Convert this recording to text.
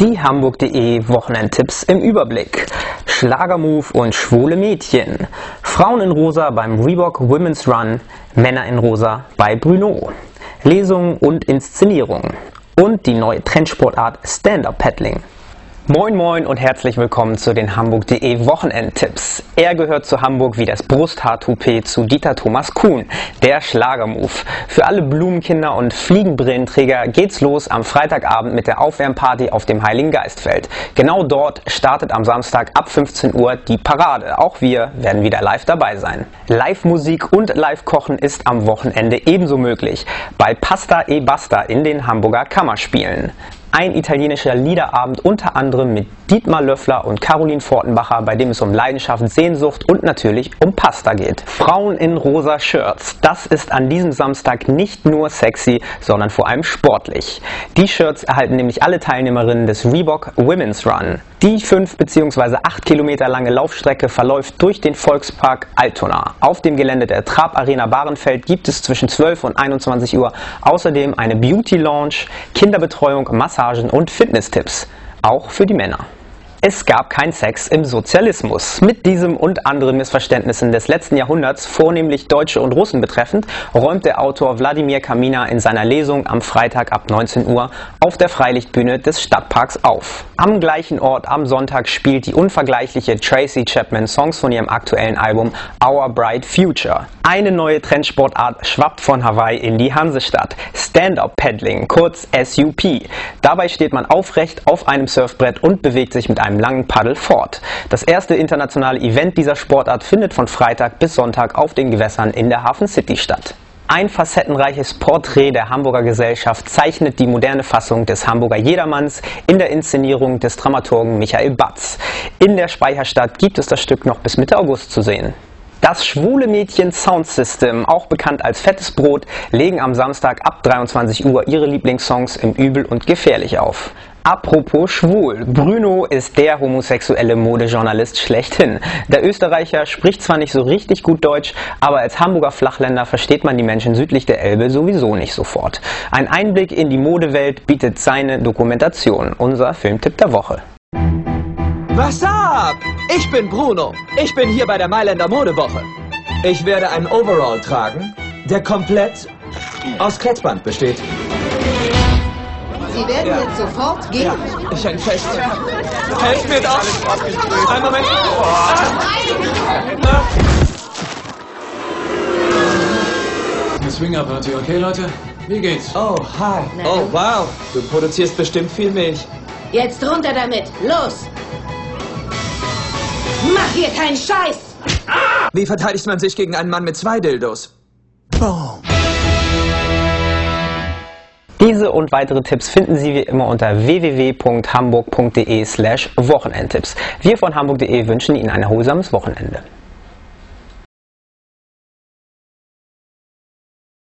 Die Hamburg.de Wochenendtipps im Überblick. Schlagermove und schwule Mädchen. Frauen in Rosa beim Reebok Women's Run. Männer in Rosa bei Bruno. Lesungen und Inszenierungen. Und die neue Trendsportart Stand-Up Paddling. Moin Moin und herzlich willkommen zu den Hamburg.de Wochenendtipps. Er gehört zu Hamburg wie das Brusthaar-Toupet zu Dieter Thomas Kuhn, der Schlagermove. Für alle Blumenkinder und Fliegenbrillenträger geht's los am Freitagabend mit der Aufwärmparty auf dem Heiligen Geistfeld. Genau dort startet am Samstag ab 15 Uhr die Parade. Auch wir werden wieder live dabei sein. Live-Musik und Live-Kochen ist am Wochenende ebenso möglich bei Pasta e Basta in den Hamburger Kammerspielen ein italienischer Liederabend unter anderem mit Dietmar Löffler und Caroline Fortenbacher, bei dem es um Leidenschaft, Sehnsucht und natürlich um Pasta geht. Frauen in rosa Shirts. Das ist an diesem Samstag nicht nur sexy, sondern vor allem sportlich. Die Shirts erhalten nämlich alle Teilnehmerinnen des Reebok Women's Run. Die 5 bzw. 8 Kilometer lange Laufstrecke verläuft durch den Volkspark Altona. Auf dem Gelände der Trab Arena Bahrenfeld gibt es zwischen 12 und 21 Uhr außerdem eine Beauty Lounge, Kinderbetreuung, Massagen und Fitnesstipps. Auch für die Männer. Es gab kein Sex im Sozialismus. Mit diesem und anderen Missverständnissen des letzten Jahrhunderts, vornehmlich Deutsche und Russen betreffend, räumt der Autor Wladimir Kamina in seiner Lesung am Freitag ab 19 Uhr auf der Freilichtbühne des Stadtparks auf. Am gleichen Ort am Sonntag spielt die unvergleichliche Tracy Chapman Songs von ihrem aktuellen Album Our Bright Future. Eine neue Trendsportart schwappt von Hawaii in die Hansestadt. Stand-Up Paddling, kurz SUP. Dabei steht man aufrecht auf einem Surfbrett und bewegt sich mit einem einem langen Paddel fort. Das erste internationale Event dieser Sportart findet von Freitag bis Sonntag auf den Gewässern in der Hafen City statt. Ein facettenreiches Porträt der Hamburger Gesellschaft zeichnet die moderne Fassung des Hamburger Jedermanns in der Inszenierung des Dramaturgen Michael Batz. In der Speicherstadt gibt es das Stück noch bis Mitte August zu sehen. Das schwule Mädchen Sound System, auch bekannt als Fettes Brot, legen am Samstag ab 23 Uhr ihre Lieblingssongs im Übel und Gefährlich auf. Apropos schwul. Bruno ist der homosexuelle Modejournalist schlechthin. Der Österreicher spricht zwar nicht so richtig gut Deutsch, aber als Hamburger Flachländer versteht man die Menschen südlich der Elbe sowieso nicht sofort. Ein Einblick in die Modewelt bietet seine Dokumentation, unser Filmtipp der Woche. Was ab? Ich bin Bruno. Ich bin hier bei der Mailänder Modewoche. Ich werde einen Overall tragen, der komplett aus Klettband besteht. Sie werden ja. jetzt sofort gehen. Ja, ich häng fest. Helft mir doch! Ein Moment. Ah. Swingerparty, okay, Leute? Wie geht's? Oh, hi. Oh, wow. Du produzierst bestimmt viel Milch. Jetzt runter damit. Los! Mach hier keinen Scheiß! Wie verteidigt man sich gegen einen Mann mit zwei Dildos? Boom. Diese und weitere Tipps finden Sie wie immer unter www.hamburg.de slash Wochenendtipps. Wir von hamburg.de wünschen Ihnen ein erholsames Wochenende.